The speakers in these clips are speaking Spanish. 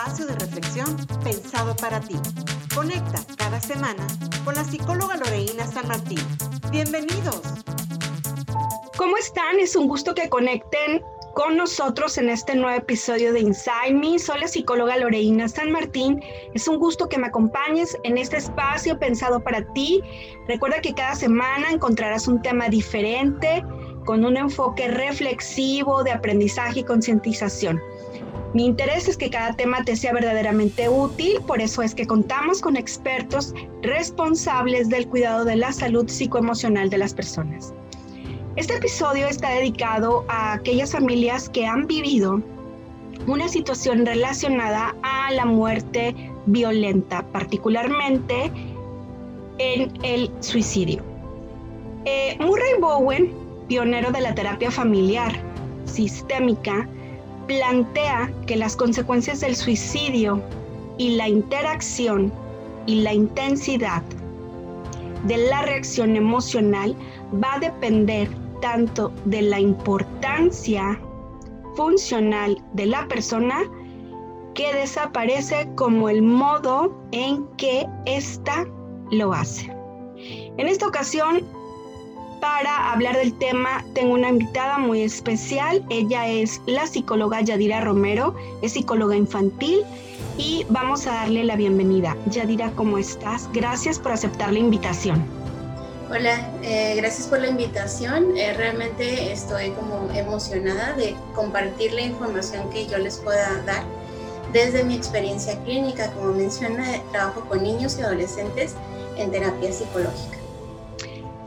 espacio de reflexión pensado para ti. Conecta cada semana con la psicóloga Loreina San Martín. Bienvenidos. ¿Cómo están? Es un gusto que conecten con nosotros en este nuevo episodio de Inside Me. Soy la psicóloga Loreina San Martín. Es un gusto que me acompañes en este espacio pensado para ti. Recuerda que cada semana encontrarás un tema diferente con un enfoque reflexivo de aprendizaje y concientización. Mi interés es que cada tema te sea verdaderamente útil, por eso es que contamos con expertos responsables del cuidado de la salud psicoemocional de las personas. Este episodio está dedicado a aquellas familias que han vivido una situación relacionada a la muerte violenta, particularmente en el suicidio. Eh, Murray Bowen, pionero de la terapia familiar sistémica, plantea que las consecuencias del suicidio y la interacción y la intensidad de la reacción emocional va a depender tanto de la importancia funcional de la persona que desaparece como el modo en que ésta lo hace. En esta ocasión para hablar del tema tengo una invitada muy especial. Ella es la psicóloga Yadira Romero, es psicóloga infantil y vamos a darle la bienvenida. Yadira, ¿cómo estás? Gracias por aceptar la invitación. Hola, eh, gracias por la invitación. Eh, realmente estoy como emocionada de compartir la información que yo les pueda dar desde mi experiencia clínica. Como menciona, trabajo con niños y adolescentes en terapia psicológica.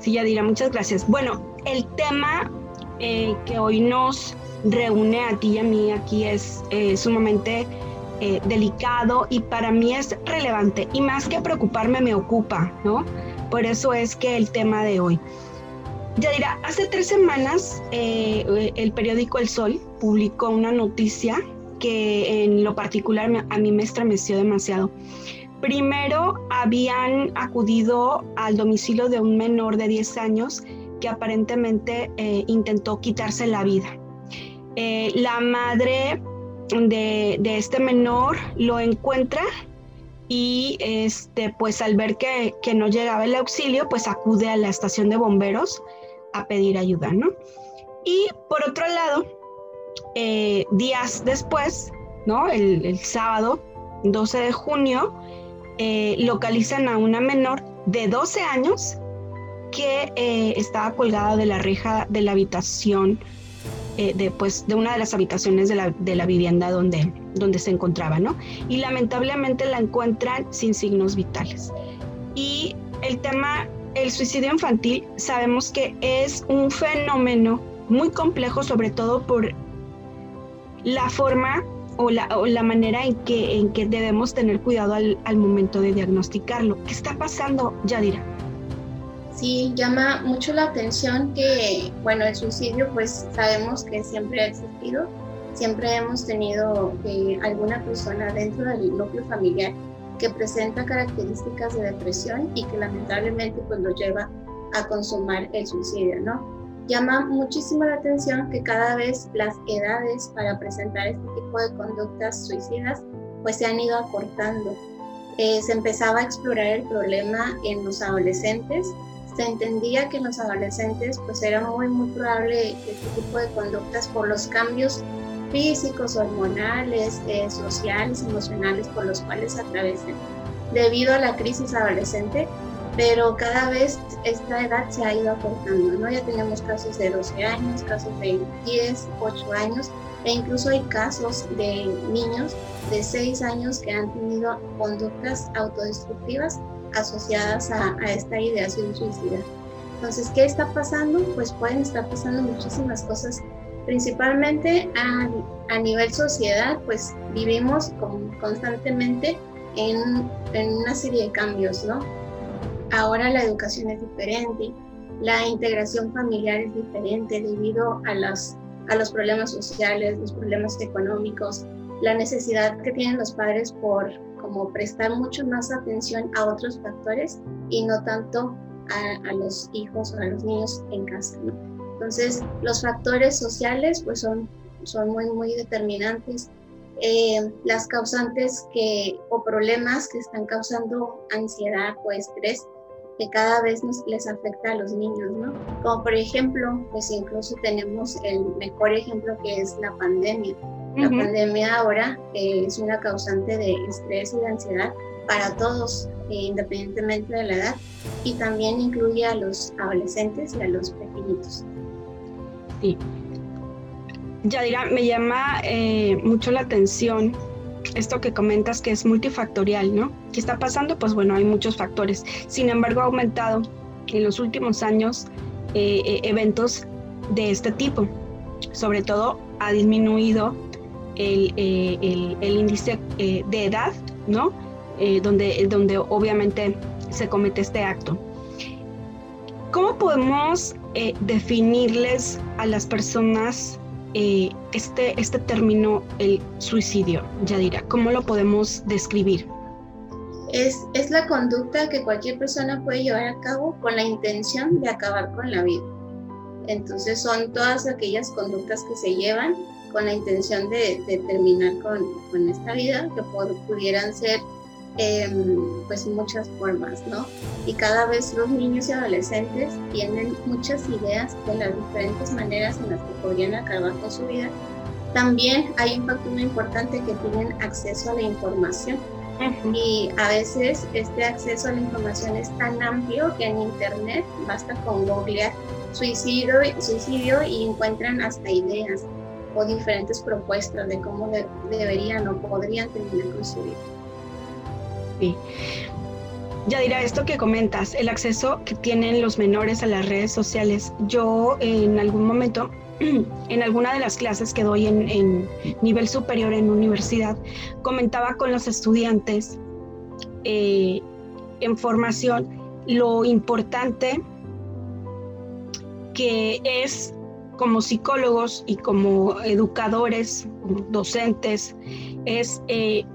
Sí, Yadira, muchas gracias. Bueno, el tema eh, que hoy nos reúne a ti y a mí aquí es eh, sumamente eh, delicado y para mí es relevante y más que preocuparme me ocupa, ¿no? Por eso es que el tema de hoy. Yadira, hace tres semanas el periódico El Sol publicó una noticia que en lo particular a mí me estremeció demasiado. Primero habían acudido al domicilio de un menor de 10 años que aparentemente eh, intentó quitarse la vida. Eh, la madre de, este menor lo encuentra y este, pues al ver que, no llegaba el auxilio, pues acude a la estación de bomberos a pedir ayuda, ¿no? Y por otro lado, eh, días después, ¿no? El, el sábado 12 de junio, eh, localizan a una menor de 12 años que eh, estaba colgada de la reja de la habitación, eh, de, pues, de una de las habitaciones de la, de la, vivienda donde, donde se encontraba, ¿no? Y lamentablemente la encuentran sin signos vitales. Y el tema, el suicidio infantil, sabemos que es un fenómeno muy complejo, sobre todo por la forma o la, o la manera en que, en que debemos tener cuidado al, al momento de diagnosticarlo. ¿Qué está pasando, Yadira? Sí, llama mucho la atención que, bueno, el suicidio pues sabemos que siempre ha existido, siempre hemos tenido eh, alguna persona dentro del núcleo familiar que presenta características de depresión y que lamentablemente pues lo lleva a consumar el suicidio, ¿no? Llama muchísimo la atención que cada vez las edades para presentar este tipo de conductas suicidas pues se han ido acortando. Eh, se empezaba a explorar el problema en los adolescentes. Se entendía que en los adolescentes pues era muy muy probable este tipo de conductas por los cambios físicos, hormonales, eh, sociales, emocionales por los cuales atraviesan. Debido a la crisis adolescente, pero cada vez esta edad se ha ido acortando, ¿no? Ya tenemos casos de 12 años, casos de 10, 8 años, e incluso hay casos de niños de 6 años que han tenido conductas autodestructivas asociadas a, a esta ideación suicida. Entonces, ¿qué está pasando? Pues pueden estar pasando muchísimas cosas, principalmente a, a nivel sociedad, pues vivimos constantemente en, en una serie de cambios, ¿no? Ahora la educación es diferente, la integración familiar es diferente debido a, las, a los problemas sociales, los problemas económicos, la necesidad que tienen los padres por como prestar mucho más atención a otros factores y no tanto a, a los hijos o a los niños en casa. Entonces, los factores sociales pues son, son muy, muy determinantes. eh, las causantes que, o problemas que están causando ansiedad o estrés que cada vez nos, les afecta a los niños, ¿no? Como por ejemplo, pues incluso tenemos el mejor ejemplo que es la pandemia. La pandemia ahora eh, es una causante de estrés y de ansiedad para todos, eh, independientemente de la edad, y también incluye a los adolescentes y a los pequeñitos. Sí. Yadira, me llama eh, mucho la atención esto que comentas que es multifactorial, ¿no? ¿Qué está pasando? Pues bueno, hay muchos factores. Sin embargo, ha aumentado en los últimos años eh, eventos de este tipo. Sobre todo ha disminuido el, el índice de edad, ¿no? Eh, donde, donde obviamente se comete este acto. ¿Cómo podemos eh, definirles a las personas eh, este, este término, el suicidio, Yadira? ¿Cómo lo podemos describir? Es, es la conducta que cualquier persona puede llevar a cabo con la intención de acabar con la vida. Entonces son todas aquellas conductas que se llevan con la intención de, terminar con, con, esta vida, que pudieran ser pues muchas formas, ¿no? Y cada vez los niños y adolescentes tienen muchas ideas de las diferentes maneras en las que podrían acabar con su vida. También hay un factor muy importante que tienen acceso a la información. Y a veces este acceso a la información es tan amplio que en internet basta con googlear suicidio, suicidio y encuentran hasta ideas o diferentes propuestas de cómo deberían o podrían terminar con su vida. Ya dirá esto que comentas, el acceso que tienen los menores a las redes sociales. Yo en algún momento, en alguna de las clases que doy en, nivel superior en universidad, comentaba con los estudiantes eh, en formación lo importante que es como psicólogos y como educadores, docentes, es eh,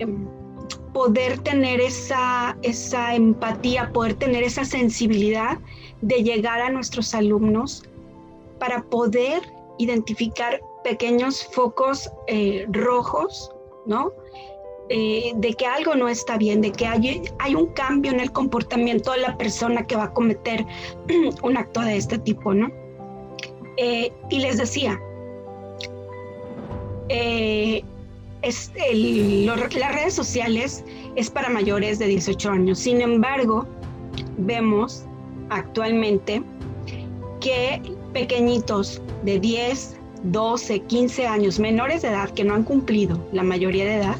poder tener esa, esa empatía, poder tener esa sensibilidad de llegar a nuestros alumnos para poder identificar pequeños focos eh, rojos, ¿no? Eh, de que algo no está bien, de que hay, hay, un cambio en el comportamiento de la persona que va a cometer un acto de este tipo, ¿no? Eh, y les decía, es las redes sociales es para mayores de 18 años. Sin embargo, vemos actualmente que pequeñitos de 10, 12, 15 años, menores de edad que no han cumplido la mayoría de edad,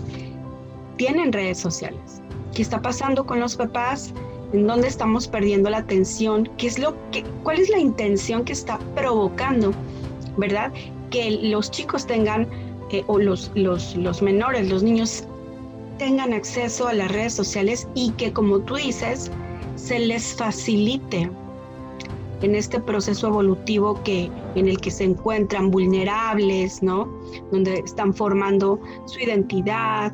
tienen redes sociales. ¿Qué está pasando con los papás? ¿En dónde estamos perdiendo la atención? ¿Qué es lo que, ¿Cuál es la intención que está provocando, verdad? Que los chicos tengan o los, los, menores, los niños, tengan acceso a las redes sociales y que, como tú dices, se les facilite en este proceso evolutivo que, en el que se encuentran vulnerables, ¿no? Donde están formando su identidad,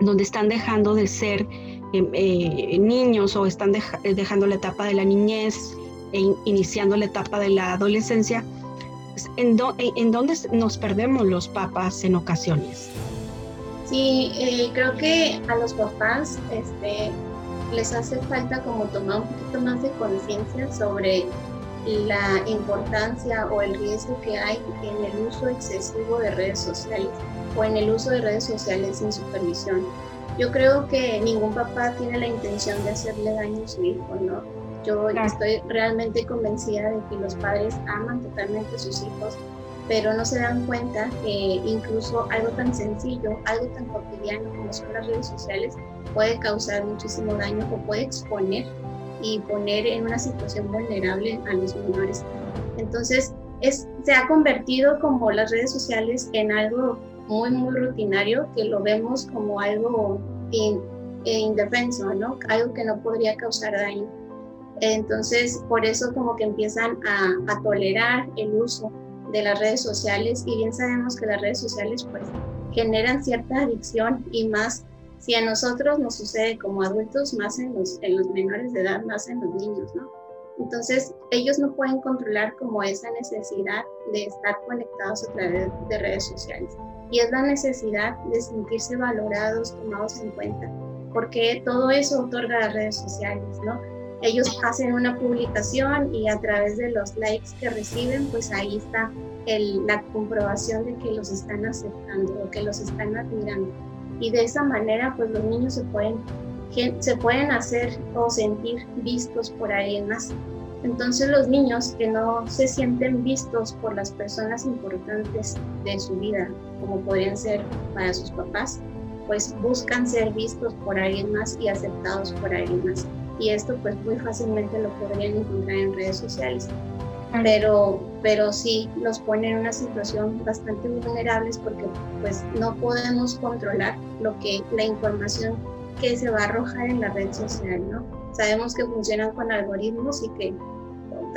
donde están dejando de ser em, eh, niños o están dejando la etapa de la niñez e iniciando la etapa de la adolescencia ¿en, dónde nos perdemos los papás en ocasiones? Sí, eh, creo que a los papás este, les hace falta como tomar un poquito más de conciencia sobre la importancia o el riesgo que hay en el uso excesivo de redes sociales o en el uso de redes sociales sin supervisión. Yo creo que ningún papá tiene la intención de hacerle daño a su hijo, ¿no? Yo estoy realmente convencida de que los padres aman totalmente a sus hijos, pero no se dan cuenta que incluso algo tan sencillo, algo tan cotidiano como son las redes sociales, puede causar muchísimo daño o puede exponer y poner en una situación vulnerable a los menores. Entonces, es, se ha convertido como las redes sociales en algo muy, muy rutinario, que lo vemos como algo indefenso, ¿no? Algo que no podría causar daño. Entonces, por eso como que empiezan a, tolerar el uso de las redes sociales y bien sabemos que las redes sociales pues generan cierta adicción y más si a nosotros nos sucede como adultos, más en los, en los menores de edad, más en los niños, ¿no? Entonces, ellos no pueden controlar como esa necesidad de estar conectados a través de redes sociales. y es la necesidad de sentirse valorados, tomados en cuenta, porque todo eso otorga las redes sociales, ¿no? Ellos hacen una publicación y a través de los likes que reciben, pues ahí está el, la comprobación de que los están aceptando o que los están admirando. Y de esa manera, pues los niños se pueden, se pueden hacer o sentir vistos por alguien más. Entonces los niños que no se sienten vistos por las personas importantes de su vida, como podrían ser para sus papás, pues buscan ser vistos por alguien más y aceptados por alguien más. Y esto pues muy fácilmente lo podrían encontrar en redes sociales. Pero, pero sí los pone en una situación bastante vulnerables porque pues no podemos controlar lo que la información que se va a arrojar en la red social, ¿no? Sabemos que funcionan con algoritmos y que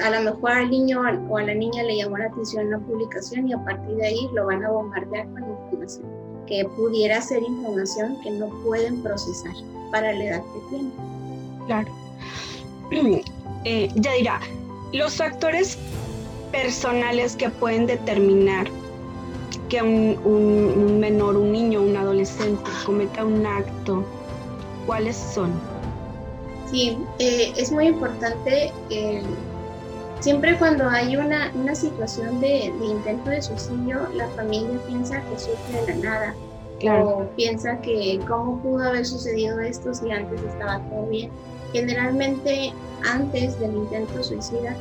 a lo mejor al niño o a la niña le llamó la atención una publicación y a partir de ahí lo van a bombardear con información que pudiera ser información que no pueden procesar para la edad que tienen. Claro. Eh, ya dirá, los factores personales que pueden determinar que un, menor, un niño, un adolescente cometa un acto, ¿cuáles son? Sí, eh, es muy importante eh, Siempre cuando hay una, una situación de, intento de suicidio, la familia piensa que sufre de la nada. O piensa que cómo pudo haber sucedido esto si antes estaba todo bien. Generalmente antes del intento suicida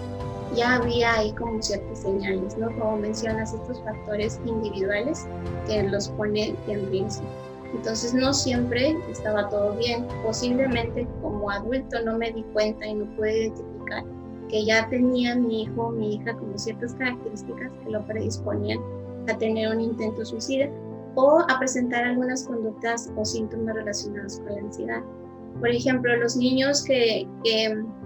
ya había ahí como ciertas señales, ¿no? Como mencionas, estos factores individuales que los pone en riesgo. Entonces no siempre estaba todo bien. Posiblemente como adulto no me di cuenta y no pude identificar que ya tenía mi hijo o mi hija como ciertas características que lo predisponían a tener un intento suicida o a presentar algunas conductas o síntomas relacionados con la ansiedad. Por ejemplo, los niños que,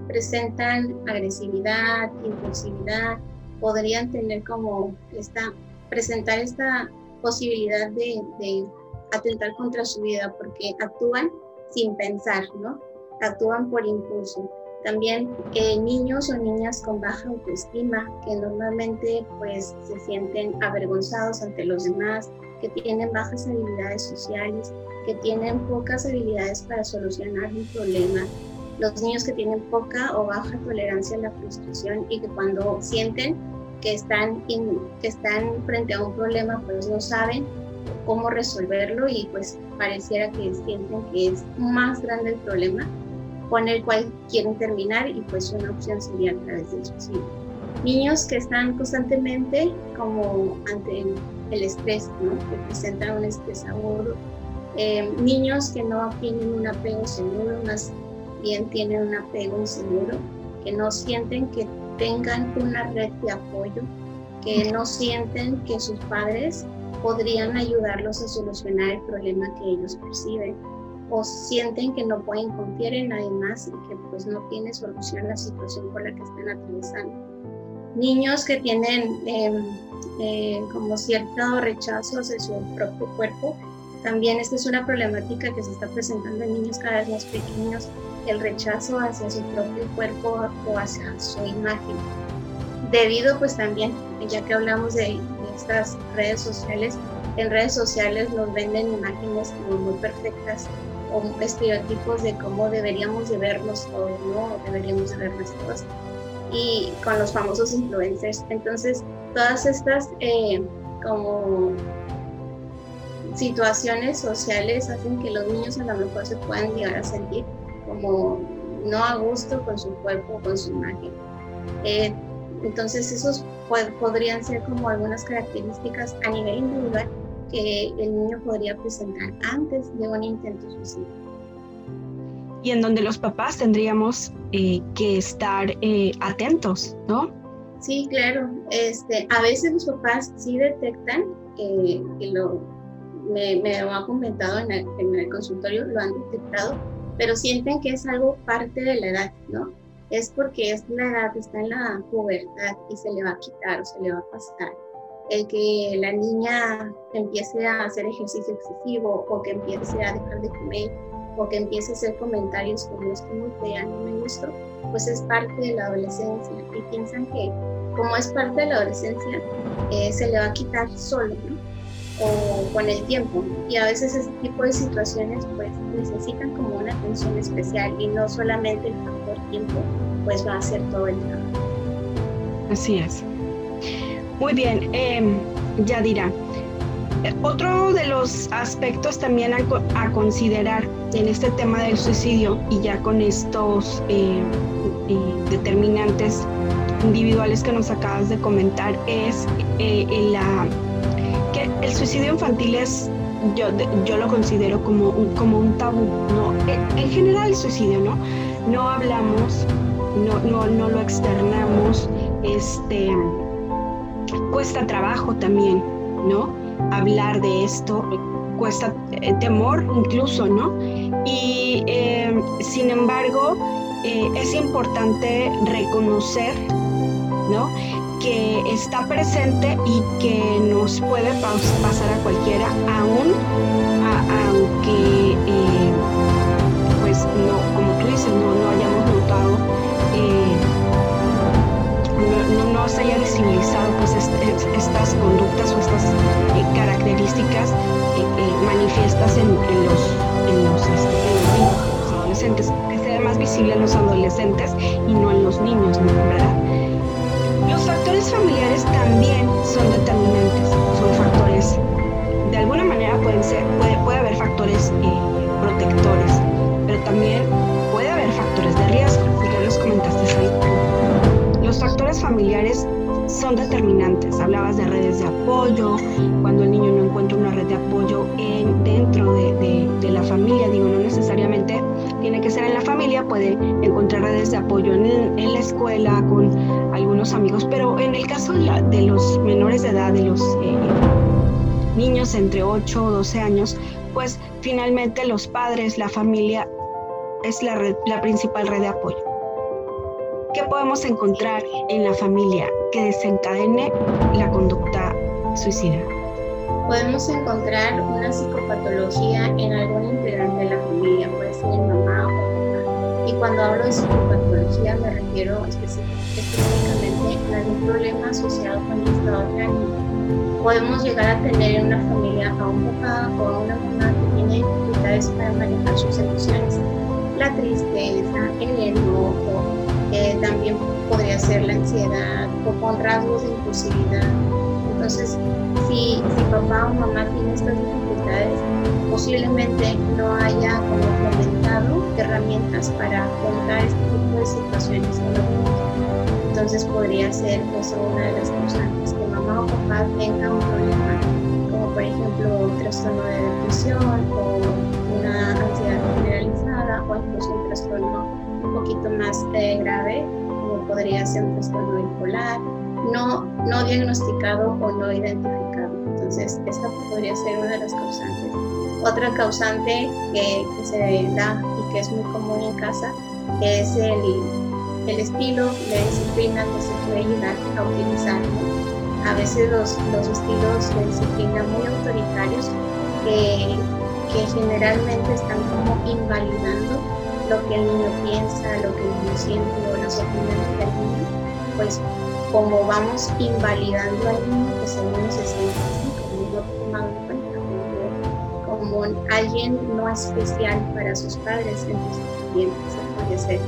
presentan agresividad, impulsividad, podrían tener como esta, presentar esta posibilidad de, atentar contra su vida porque actúan sin pensar, ¿no? Actúan por impulso. También eh, niños o niñas con baja autoestima que normalmente pues se sienten avergonzados ante los demás, que tienen bajas habilidades sociales, que tienen pocas habilidades para solucionar un problema. Los niños que tienen poca o baja tolerancia a la frustración y que cuando sienten que están, que están frente a un problema pues no saben cómo resolverlo y pues pareciera que sienten que es más grande el problema con el cual quieren terminar y pues una opción sería a través del suicidio. Niños que están constantemente como ante el estrés, ¿no? que presentan un estrés agudo. Eh, niños que no tienen un apego seguro, más bien tienen un apego inseguro, que no sienten que tengan una red de apoyo, que no sienten que sus padres podrían ayudarlos a solucionar el problema que ellos perciben o sienten que no pueden confiar en nadie más y que pues no tiene solución la situación por la que están atravesando. Niños que tienen em, eh, como cierto rechazo hacia su propio cuerpo, también esta es una problemática que se está presentando en niños cada vez más pequeños, el rechazo hacia su propio cuerpo o hacia su imagen. Debido pues también, ya que hablamos de, estas redes sociales, en redes sociales nos venden imágenes como muy perfectas estereotipos de cómo deberíamos de vernos todos, ¿no? Deberíamos de vernos todos. Y con los famosos influencers. Entonces, todas estas eh, como situaciones sociales hacen que los niños a lo mejor se puedan llegar a sentir como no a gusto con su cuerpo, con su imagen. Eh, entonces, esos podrían ser como algunas características a nivel individual que el niño podría presentar antes de un intento suicidio. Y en donde los papás tendríamos eh, que estar eh, atentos, ¿no? Sí, claro. Este, a veces los papás sí detectan, eh, que lo, me, me, lo han comentado en el, consultorio, lo han detectado, pero sienten que es algo parte de la edad, ¿no? Es porque es la edad, está en la pubertad y se le va a quitar o se le va a pasar el que la niña empiece a hacer ejercicio excesivo o que empiece a dejar de comer o que empiece a hacer comentarios como es como que no me gustó, pues es parte de la adolescencia y piensan que como es parte de la adolescencia eh, se le va a quitar solo, ¿no? O con el tiempo. Y a veces este tipo de situaciones pues necesitan como una atención especial y no solamente el factor tiempo pues va a hacer todo el trabajo. Así es. Muy bien, eh, Yadira. Otro de los aspectos también a, considerar en este tema del suicidio y ya con estos eh, eh, determinantes individuales que nos acabas de comentar es eh, la, suicidio infantil es, yo, yo lo considero como un, como un tabú, ¿no? En, general el suicidio, ¿no? No hablamos, no, no, no lo externamos, este, cuesta trabajo también, ¿no? Hablar de esto, cuesta eh, temor incluso, ¿no? Y eh, sin embargo, eh, es importante reconocer, ¿no? Que está presente y que nos puede pasar a cualquiera, aún aunque, pues, no, como tú dices, no, no hayamos notado no, no, se haya visibilizado pues estas conductas o estas eh, características eh, eh, manifiestas en, los, en, los, este, los, adolescentes, que sea más visible en los adolescentes y no en los niños, ¿verdad? Factores familiares también son determinantes, son factores, de alguna manera pueden ser, puede, puede haber factores protectores, pero también puede haber factores de riesgo, ya los comentaste los factores familiares son determinantes. Hablabas de redes de apoyo, cuando el niño no encuentra una red de apoyo en, dentro de, la familia, digo, no necesariamente tiene que ser en la familia, puede encontrar redes de apoyo en, la escuela, con amigos, pero en el caso de, los menores de edad, de los eh, niños entre 8 o 12 años, pues finalmente los padres, la familia es la, la principal red de apoyo. ¿Qué podemos encontrar en la familia que desencadene la conducta suicida? Podemos encontrar una psicopatología en algún integrante de la familia, puede ser cuando hablo de psicopatología me refiero específicamente a algún problema asociado con el estado de ánimo. Podemos llegar a tener en una familia a un papá o a una mamá que tiene dificultades para manejar sus emociones, la tristeza, el enojo, también podría ser la ansiedad o con rasgos de impulsividad. Entonces, si, si papá o mamá tiene estas dificultades, posiblemente no haya como fomentado herramientas para afrontar este tipo de situaciones Entonces podría ser pues, una de las causantes que mamá o papá tenga un problema, como por ejemplo un trastorno de depresión o una ansiedad generalizada o incluso un trastorno poquito más eh, grave, como podría ser un trastorno bipolar, no, no diagnosticado o no identificado. Entonces, esta podría ser una de las causantes. Otra causante que, se da y que es muy común en casa es el, el estilo de disciplina que se puede llegar a utilizar. A veces los, los estilos de disciplina muy autoritarios que, que generalmente están como invalidando lo que el niño piensa, lo que el niño siente o las opiniones del niño, pues como vamos invalidando al niño, pues el niño se siente así, como no tomado en cuenta, como, alguien no especial para sus padres, entonces también puede ser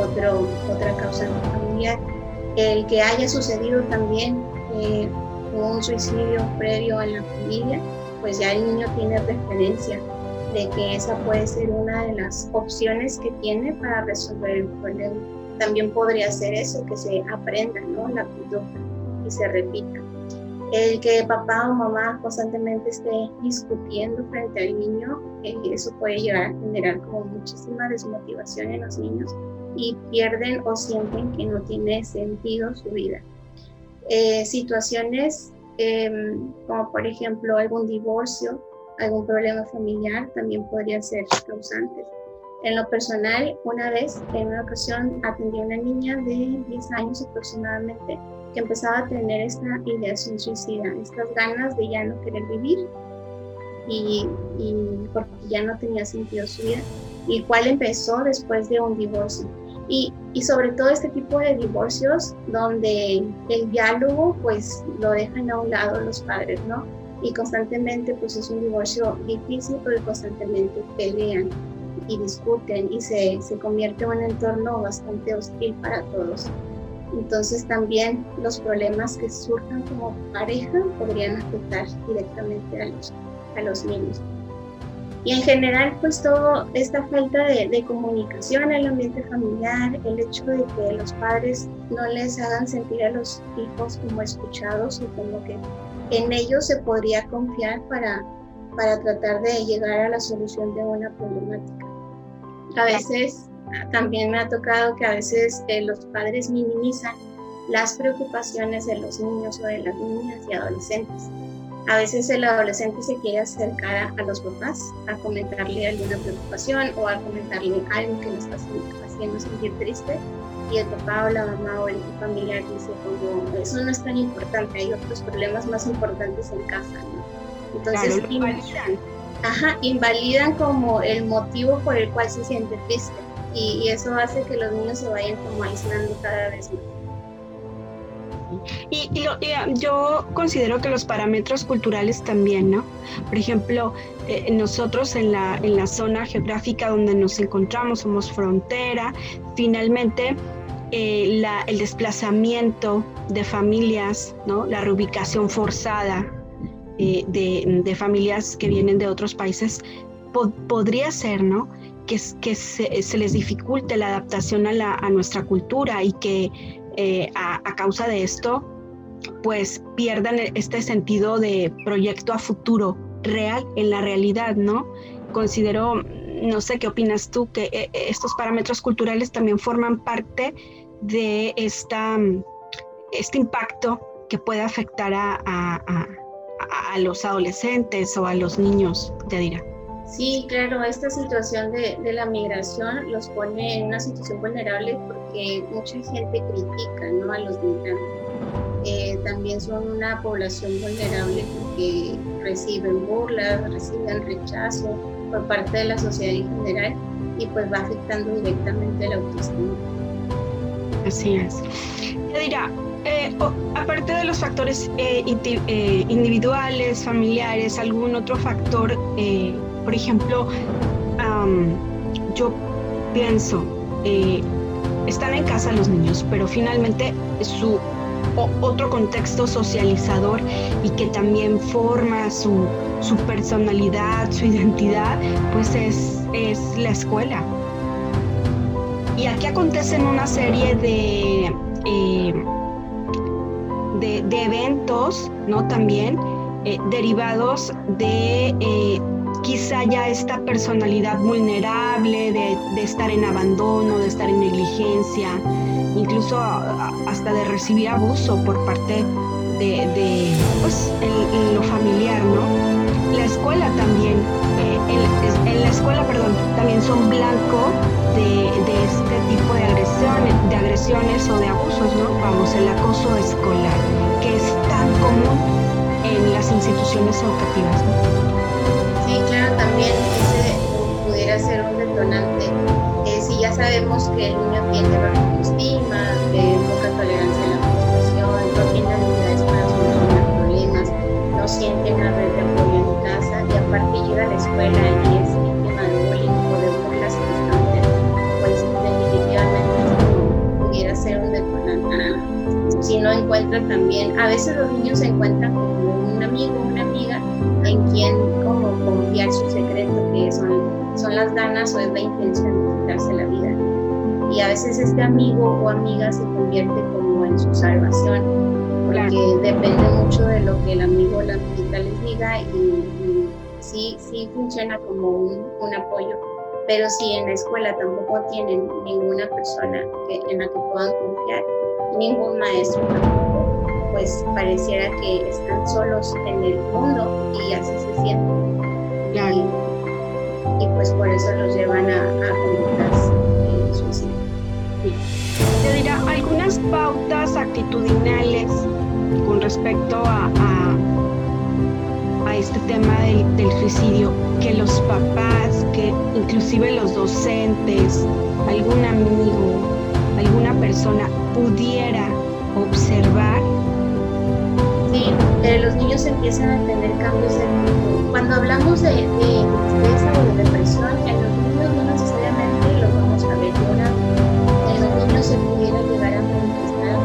otro, otra causa familiar. El que haya sucedido también eh, un suicidio previo en la familia, pues ya el niño tiene referencia de que esa puede ser una de las opciones que tiene para resolver el problema. También podría ser eso, que se aprenda ¿no? la conducta y se repita. El que papá o mamá constantemente esté discutiendo frente al niño, eh, eso puede llegar a generar como muchísima desmotivación en los niños y pierden o sienten que no tiene sentido su vida. Eh, situaciones em, como por ejemplo algún divorcio, algún problema familiar también podría ser causantes. En lo personal, una vez, en una ocasión, atendí a una niña de 10 años aproximadamente que empezaba a tener esta ideación suicida, estas ganas de ya no querer vivir y, y porque ya no tenía sentido su vida, y cual empezó después de un divorcio. Y, y, sobre todo este tipo de divorcios donde el diálogo pues lo dejan a un lado los padres, ¿no? y constantemente pues es un divorcio difícil porque constantemente pelean y discuten y se, se convierte en un entorno bastante hostil para todos. Entonces también los problemas que surjan como pareja podrían afectar directamente a los, a los niños. Y en general, pues toda esta falta de, de, comunicación en el ambiente familiar, el hecho de que los padres no les hagan sentir a los hijos como escuchados y como que en ellos se podría confiar para, para tratar de llegar a la solución de una problemática. A veces también me ha tocado que a veces eh, los padres minimizan las preocupaciones de los niños o de las niñas y adolescentes. A veces el adolescente se quiere acercar a, los papás a comentarle alguna preocupación o a comentarle algo que le está haciendo sentir triste y el papá o la mamá o el familiar dice como eso no es tan importante, hay otros problemas más importantes en casa. Entonces invalidan. Ajá, invalidan como el motivo por el cual se siente triste y, eso hace que los niños se vayan como aislando cada vez más. Y, yo considero que los parámetros culturales también, ¿no? Por ejemplo, eh, nosotros en la, en la zona geográfica donde nos encontramos, somos frontera, finalmente eh, el desplazamiento de familias, ¿no? La reubicación forzada eh, de, familias que vienen de otros países podría ser, ¿no? que, que se, les dificulte la adaptación a, nuestra cultura y que eh, a, causa de esto pues pierdan este sentido de proyecto a futuro real en la realidad, ¿no? Considero, no sé qué opinas tú, que eh, estos parámetros culturales también forman parte de esta, este impacto que puede afectar a los adolescentes o a los niños, te dirá. Sí, claro, esta situación de, de, la migración los pone en una situación vulnerable porque mucha gente critica ¿no? a los migrantes. Eh, también son una población vulnerable porque reciben burlas, reciben rechazo por parte de la sociedad en general y pues va afectando directamente la autoestima. Así es. Te eh, aparte de los factores eh, individuales, familiares, algún otro factor por ejemplo, yo pienso, eh, están en casa los niños, pero finalmente su otro contexto socializador y que también forma su, personalidad, su identidad, pues es, la escuela. Y aquí acontecen una serie de, eh, de, eventos, ¿no? También eh, derivados de quizá ya esta personalidad vulnerable de, estar en abandono, de estar en negligencia, incluso hasta de recibir abuso por parte de, pues, en, lo familiar, ¿no? La escuela también, eh, en, la escuela, perdón, también son blanco de, este tipo de agresiones, de agresiones o de abusos, ¿no? Vamos, el acoso escolar, que es tan común en las instituciones educativas, ¿no? Sí, claro, también ese pudiera ser un detonante. Eh, si ya sabemos que el niño tiene baja autoestima, poca tolerancia a la frustración, no tiene habilidades para solucionar problemas, no siente una red veces los niños se encuentran con un amigo, una amiga en quien como confiar su secreto, que son, son las ganas o es la intención de quitarse la vida. Y a veces este amigo o amiga se convierte como en su salvación, porque depende mucho de lo que el amigo o la amiguita les diga y, sí, sí funciona como un, un, apoyo. Pero si en la escuela tampoco tienen ninguna persona que, en la que puedan confiar, ningún maestro tampoco, pues pareciera que están solos en el mundo y así se sienten. Y, pues por eso los llevan a, a suicidio. Te dirá algunas pautas actitudinales con respecto a, a, este tema del, del suicidio que los papás, que inclusive los docentes, algún amigo, alguna persona pudiera observar eh, los niños empiezan a tener cambios de. Cuando hablamos de, de tristeza o de depresión, en los niños no necesariamente lo vamos a ver llorar. En los niños se pudiera llegar a manifestar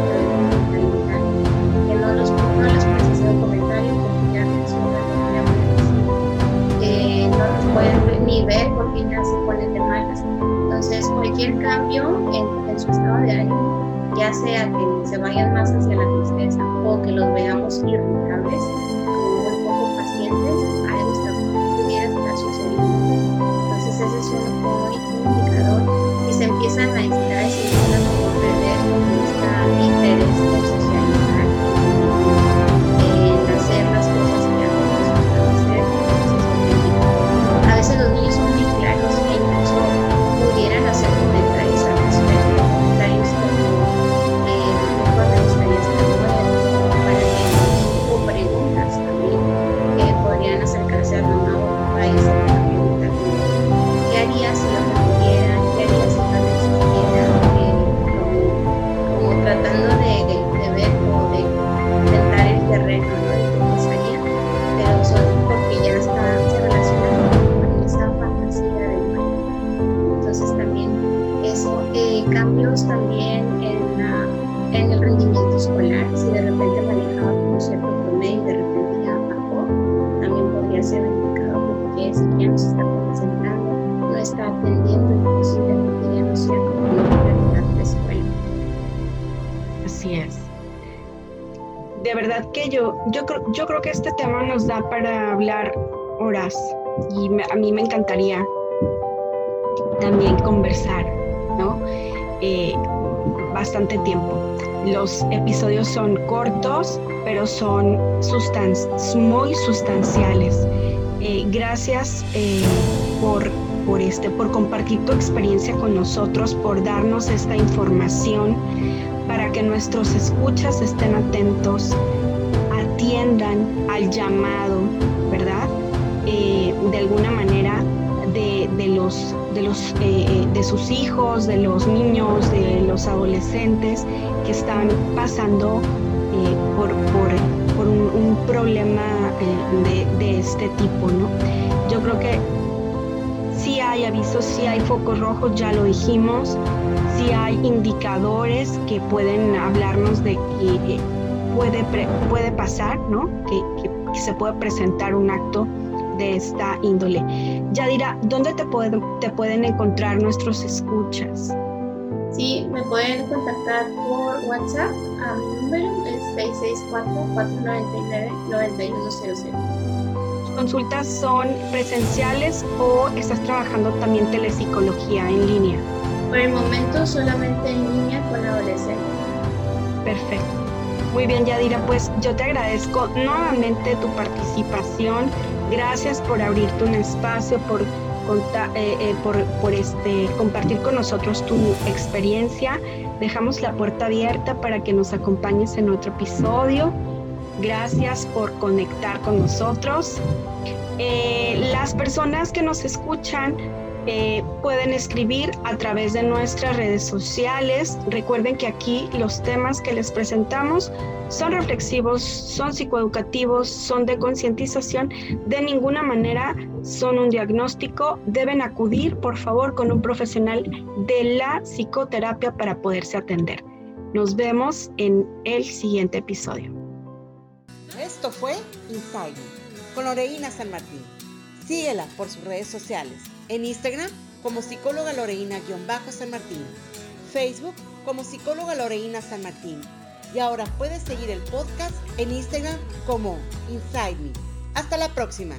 que no, los, no les hacer un comentario porque ya una que no los pueden ni ver porque ya se ponen de malas. Entonces, cualquier cambio en, en su estado de ánimo ya sea que se vayan más hacia la tristeza o que los veamos irritables, muy poco pacientes, si ya no se está concentrando, no está atendiendo y posiblemente ya no sea como una prioridad de escuela. Así es. De verdad que yo, yo, creo, yo creo que este tema nos da para hablar horas y a mí me encantaría también conversar, ¿no? Eh, bastante tiempo. Los episodios son cortos, pero son muy sustanciales. Eh, gracias eh, por, por, este, por compartir tu experiencia con nosotros, por darnos esta información para que nuestros escuchas estén atentos, atiendan al llamado, ¿verdad? Eh, de alguna manera de, de los, de, los de sus hijos, de los niños, de los adolescentes que están pasando por, por un, problema eh, de, este tipo, ¿no? Yo creo que sí hay avisos, sí hay focos rojos, ya lo dijimos, sí hay indicadores que pueden hablarnos de que eh, puede, puede pasar, ¿no? Que, se puede presentar un acto de esta índole. Yadira, ¿dónde te, pueden te pueden encontrar nuestros escuchas? Sí, me pueden contactar por WhatsApp, a mi número 664-499-9100. ¿Tus consultas son presenciales o estás trabajando también telepsicología en línea? Por el momento solamente en línea con adolescentes. Perfecto. Muy bien, Yadira, pues yo te agradezco nuevamente tu participación. Gracias por abrirte un espacio, por, eh, eh, por, por este, compartir con nosotros tu experiencia. Dejamos la puerta abierta para que nos acompañes en otro episodio. Gracias por conectar con nosotros. Eh, las personas que nos escuchan eh, pueden escribir a través de nuestras redes sociales. Recuerden que aquí los temas que les presentamos son reflexivos, son psicoeducativos, son de concientización. De ninguna manera son un diagnóstico. Deben acudir, por favor, con un profesional de la psicoterapia para poderse atender. Nos vemos en el siguiente episodio. Esto fue Inside Me, con Loreína San Martín. Síguela por sus redes sociales. En Instagram como psicóloga Loreína-San Martín. Facebook como psicóloga Loreína San Martín. Y ahora puedes seguir el podcast en Instagram como Inside Me. Hasta la próxima.